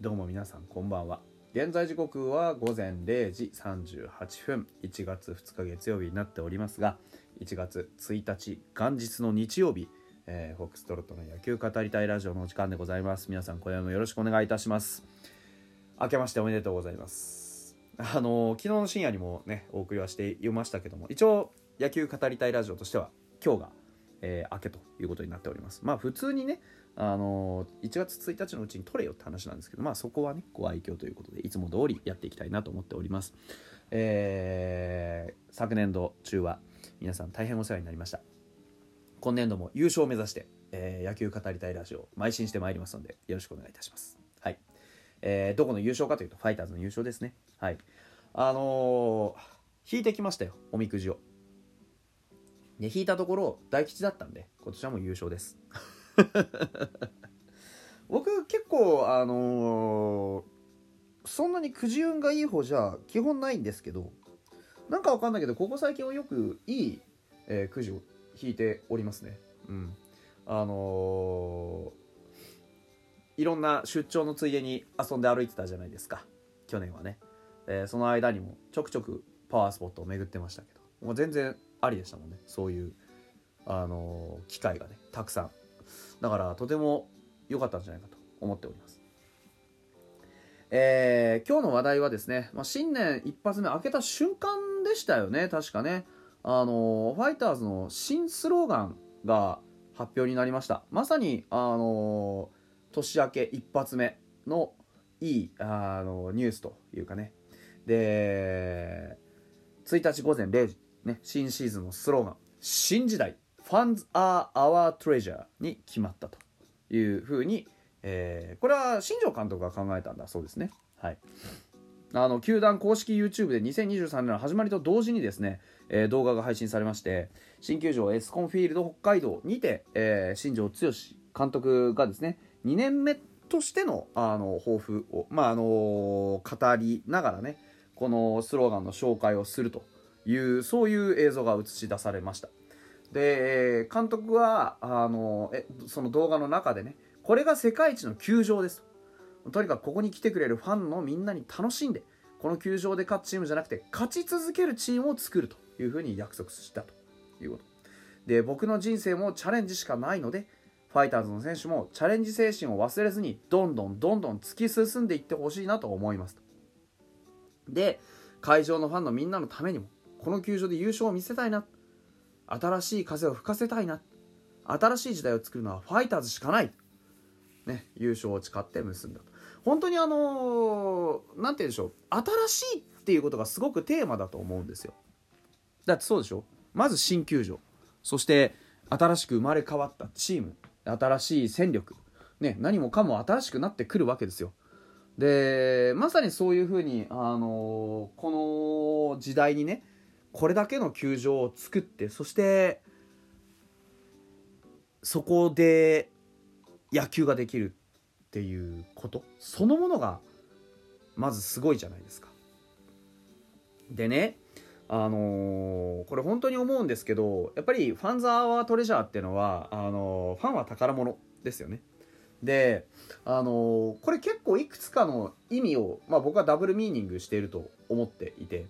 どうも皆さんこんばんは。現在時刻は午前0時38分。1月2日月曜日になっておりますが1月1日元日の日曜日、えー、フォックストロットの野球語りたいラジオのお時間でございます。皆さん今夜もよろしくお願いいたします。明けましておめでとうございます。あの、昨日の深夜にもねお送りはしていましたけども一応野球語りたいラジオとしては今日が、えー、明けということになっております。まあ普通にねあの1月1日のうちに取れよって話なんですけどまあそこはねご愛嬌ということでいつも通りやっていきたいなと思っております、えー、昨年度中は皆さん大変お世話になりました。今年度も優勝を目指して、えー、野球語りたいラジオを邁進してまいりますのでよろしくお願いいたします。はい、えー、どこの優勝かというとファイターズの優勝ですね。はい。あのー、引いてきましたよおみくじを。で引いたところ大吉だったんで今年はもう優勝です。僕結構あのー、そんなにくじ運がいい方じゃ基本ないんですけどなんかわかんないけどここ最近はよくいい、えー、くじを引いておりますね。うん。あのー、いろんな出張のついでに遊んで歩いてたじゃないですか。去年はね、えー、その間にもちょくちょくパワースポットを巡ってましたけど。もう全然ありでしたもんね。そういうあの機会がねたくさん。だからとても良かったんじゃないかと思っております。えー、今日の話題はですね、まあ、新年一発目開けた瞬間でしたよね。確かね。あのファイターズの新スローガンが発表になりました。まさにあの年明け一発目のいいあのニュースというかね。で1日午前0時、ね、新シーズンのスローガン「新時代。Funds are our treasure に決まったというふうに、えー、これは新庄監督が考えたんだそうですね。はい。あの球団公式 YouTube で2023年の始まりと同時にですね、えー、動画が配信されまして新球場エスコンフィールド北海道にて、えー、新庄剛志監督がですね2年目としてのあの抱負を、まああの語りながらねこのスローガンの紹介をするというそういう映像が映し出されました。で監督はあのえその動画の中でねこれが世界一の球場です。とにかくここに来てくれるファンのみんなに楽しんでこの球場で勝つチームじゃなくて勝ち続けるチームを作るというふうに約束したと。いうこと。で僕の人生もチャレンジしかないのでファイターズの選手もチャレンジ精神を忘れずにどんどんどんどん突き進んでいってほしいなと思います。で会場のファンのみんなのためにもこの球場で優勝を見せたいな新しい風を吹かせたいな。新しい時代を作るのはファイターズしかない、ね、優勝を誓って結んだと。本当にあの何て言うんでしょう。新しいっていうことがすごくテーマだと思うんですよ。だってそうでしょ。まず新球場。そして新しく生まれ変わったチーム。新しい戦力、ね、何もかも新しくなってくるわけですよ。でまさにそういうふうに、あのこの時代にねこれだけの球場を作ってそしてそこで野球ができるっていうこと？そのものがまずすごいじゃないですか。でねあのー、これ本当に思うんですけどやっぱりファンズ・アワ・トレジャーっていうのはあのー、ファンは宝物ですよね。であのー、これ結構いくつかの意味を、まあ、僕はダブルミーニングしていると思っていて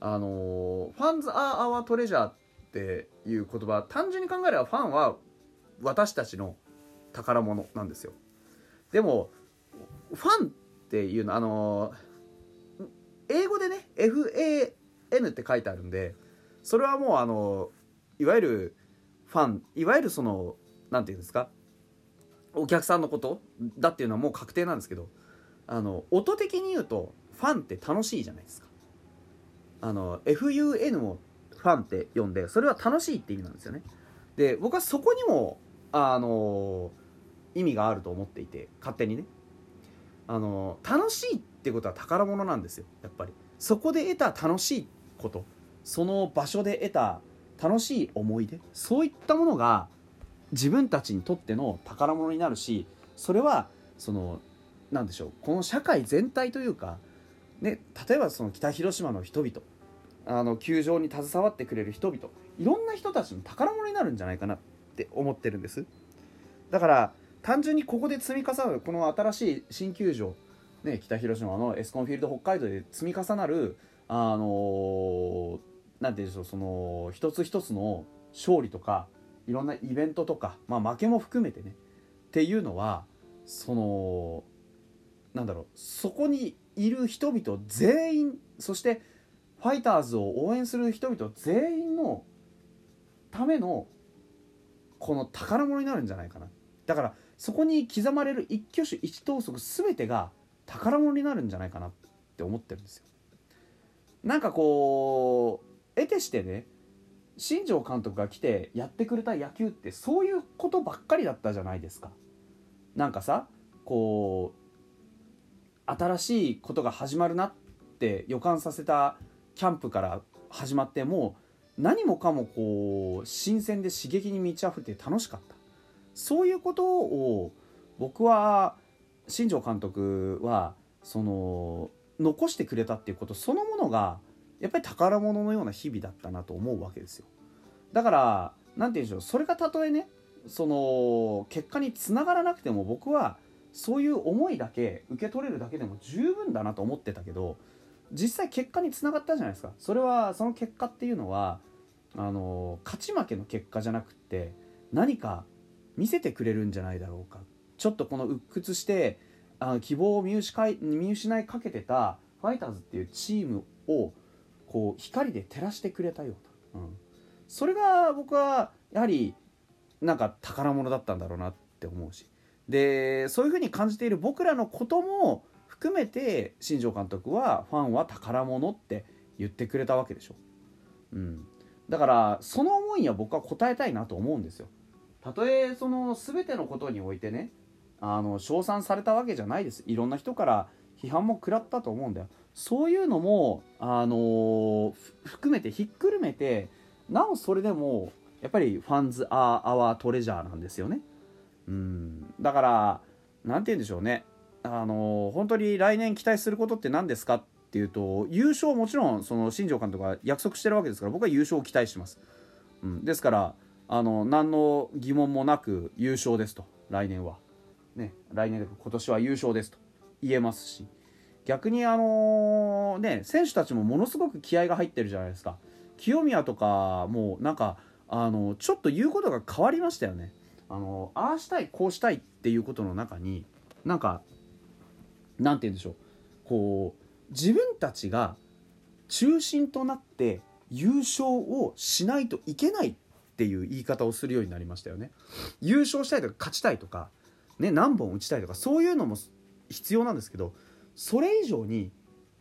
あのファンズ・ア・アワ・トレジャーっていう言葉単純に考えればファンは私たちの宝物なんですよ。でもファンっていうのあの英語でね FAN って書いてあるんでそれはもうあのいわゆるファンいわゆるその何て言うんですかお客さんのことだっていうのはもう確定なんですけどあの音的に言うとファンって楽しいじゃないですか。あの FUN をファンって呼んでそれは楽しいって意味なんですよね。で僕はそこにもあの意味があると思っていて勝手にね。あの楽しいってことは宝物なんですよやっぱり。そこで得た楽しいことその場所で得た楽しい思い出そういったものが自分たちにとっての宝物になるしそれはその何でしょうこの社会全体というかね、例えばその北広島の人々あの球場に携わってくれる人々いろんな人たちの宝物になるんじゃないかなって思ってるんです。だから単純にここで積み重なるこの新しい新球場、ね、北広島のエスコンフィールド北海道で積み重なるあのー、なんていうんでしょうその一つ一つの勝利とかいろんなイベントとか、まあ、負けも含めてねっていうのはそのなんだろうそこにいる人々全員そしてファイターズを応援する人々全員のためのこの宝物になるんじゃないかな。だからそこに刻まれる一挙手一投足全てが宝物になるんじゃないかなって思ってるんですよ。なんかこう得てしてね新庄監督が来てやってくれた野球ってそういうことばっかりだったじゃないですか。なんかさこう新しいことが始まるなって予感させたキャンプから始まってもう何もかもこう新鮮で刺激に満ち溢れて楽しかった。そういうことを僕は新庄監督はその残してくれたっていうことそのものがやっぱり宝物のような日々だったなと思うわけですよ。だから何て言うんでしょう。それがたとえねその結果につながらなくても僕はそういう思いだけ受け取れるだけでも十分だなと思ってたけど実際結果につながったじゃないですか。それはその結果っていうのはあの勝ち負けの結果じゃなくって何か見せてくれるんじゃないだろうか。ちょっとこの鬱屈してあ希望を見失い見失いかけてたファイターズっていうチームをこう光で照らしてくれたよと、うん、それが僕はやはりなんか宝物だったんだろうなって思うし。でそういうふうに感じている僕らのことも含めて新庄監督はファンは宝物って言ってくれたわけでしょ、うん、だからその思いには僕は応えたいなと思うんですよ。たとえその全てのことにおいてねあの称賛されたわけじゃないです。いろんな人から批判も食らったと思うんだよ。そういうのもあの含めてひっくるめてなおそれでもやっぱり FANS ARE OUR TREASURE なんですよね。うん。だから何て言うんでしょうね。あの本当に来年期待することって何ですかっていうと優勝もちろんその新庄監督が約束してるわけですから僕は優勝を期待してます、うん、ですからあの何の疑問もなく優勝ですと。来年は。ね。来年で今年は優勝ですと。言えますし。逆にあのね選手たちもものすごく気合が入ってるじゃないですか。清宮とかもうなんかあのちょっと言うことが変わりましたよね。あのああしたいこうしたいっていうことの中になんかなんて言うんでしょう。こう自分たちが中心となって優勝をしないといけないっていう言い方をするようになりましたよね。優勝したいとか勝ちたいとか、ね、何本打ちたいとかそういうのも必要なんですけどそれ以上に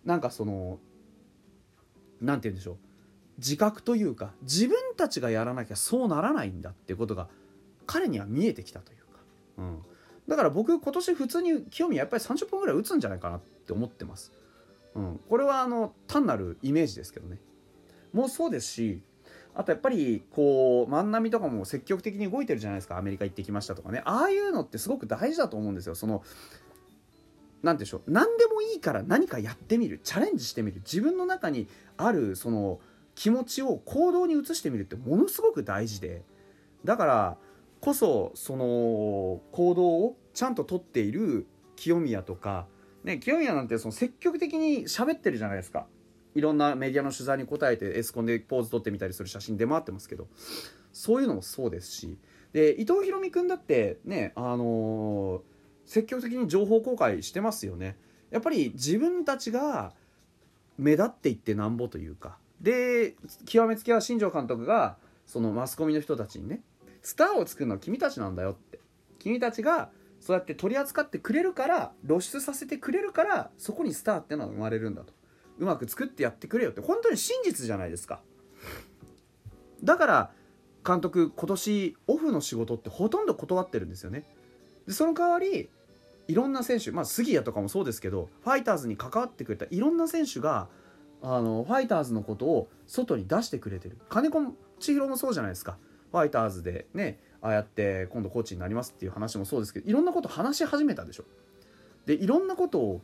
なんかその何て言うんでしょう。自覚というか自分たちがやらなきゃそうならないんだっていうことが彼には見えてきたというか、うん、だから僕今年普通に清宮やっぱり30分ぐらい打つんじゃないかなって思ってます、うん、これはあの単なるイメージですけどね。もうそうですしあとやっぱりこう万波とかも積極的に動いてるじゃないですか。アメリカ行ってきましたとかね。ああいうのってすごく大事だと思うんですよ。その何でしょう。何でもいいから何かやってみる。チャレンジしてみる。自分の中にあるその気持ちを行動に移してみるってものすごく大事で。だからこそその行動をちゃんと取っている清宮とか、ね、清宮なんてその積極的に喋ってるじゃないですか。いろんなメディアの取材に答えてエスコンでポーズ撮ってみたりする写真出回ってますけど。そういうのもそうですし。で伊藤博美君だってねあのー、積極的に情報公開してますよね。やっぱり自分たちが目立っていってなんぼというか。で極めつけは新庄監督がそのマスコミの人たちにねスターを作るのは君たちなんだよって。君たちがそうやって取り扱ってくれるから露出させてくれるからそこにスターってのは生まれるんだと。うまく作ってやってくれよって。本当に真実じゃないですか。だから監督今年オフの仕事ってほとんど断ってるんですよね。でその代わりいろんな選手まあ杉谷とかもそうですけどファイターズに関わってくれたいろんな選手があのファイターズのことを外に出してくれてる。金子千尋もそうじゃないですか。ファイターズでねああやって今度コーチになりますっていう話もそうですけどいろんなこと話し始めたでしょ。でいろんなことを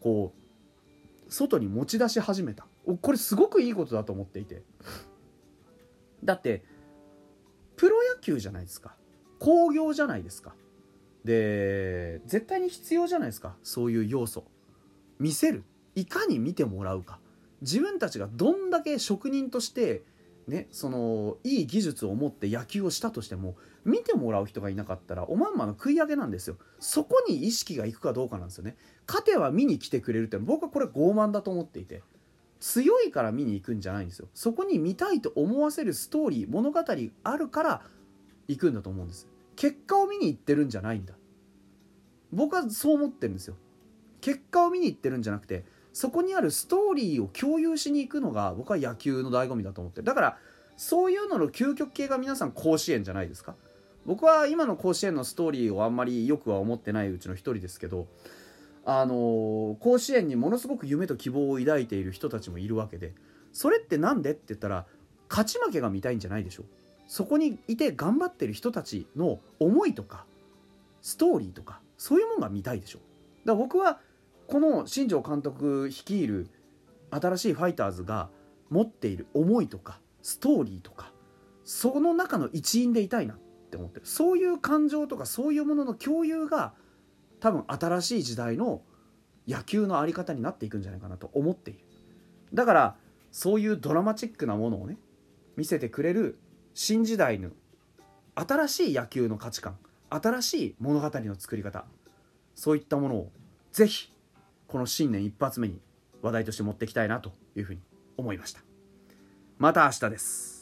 こう外に持ち出し始めた。これすごくいいことだと思っていて。だってプロ野球じゃないですか。興行じゃないですか。で絶対に必要じゃないですか。そういう要素。見せる。いかに見てもらうか。自分たちがどんだけ職人としてねそのいい技術を持って野球をしたとしても見てもらう人がいなかったらおまんまの食い上げなんですよ。そこに意識がいくかどうかなんですよね。勝ては見に来てくれるって僕はこれ傲慢だと思っていて強いから見に行くんじゃないんですよ。そこに見たいと思わせるストーリー物語あるから行くんだと思うんです。結果を見に行ってるんじゃないんだ。僕はそう思ってるんですよ。結果を見に行ってるんじゃなくてそこにあるストーリーを共有しに行くのが僕は野球の醍醐味だと思ってだからそういうのの究極系が皆さん甲子園じゃないですか。僕は今の甲子園のストーリーをあんまりよくは思ってないうちの一人ですけどあの甲子園にものすごく夢と希望を抱いている人たちもいるわけでそれって何でって言ったら勝ち負けが見たいんじゃないでしょ。そこにいて頑張ってる人たちの思いとかストーリーとかそういうものが見たいでしょ。だから僕はこの新庄監督率いる新しいファイターズが持っている思いとかストーリーとかその中の一員でいたいなって思ってる。そういう感情とかそういうものの共有が多分新しい時代の野球の在り方になっていくんじゃないかなと思っている。だからそういうドラマチックなものをね見せてくれる新時代の新しい野球の価値観新しい物語の作り方そういったものをぜひこの新年一発目に話題として持っていきたいなというふうに思いました。また明日です。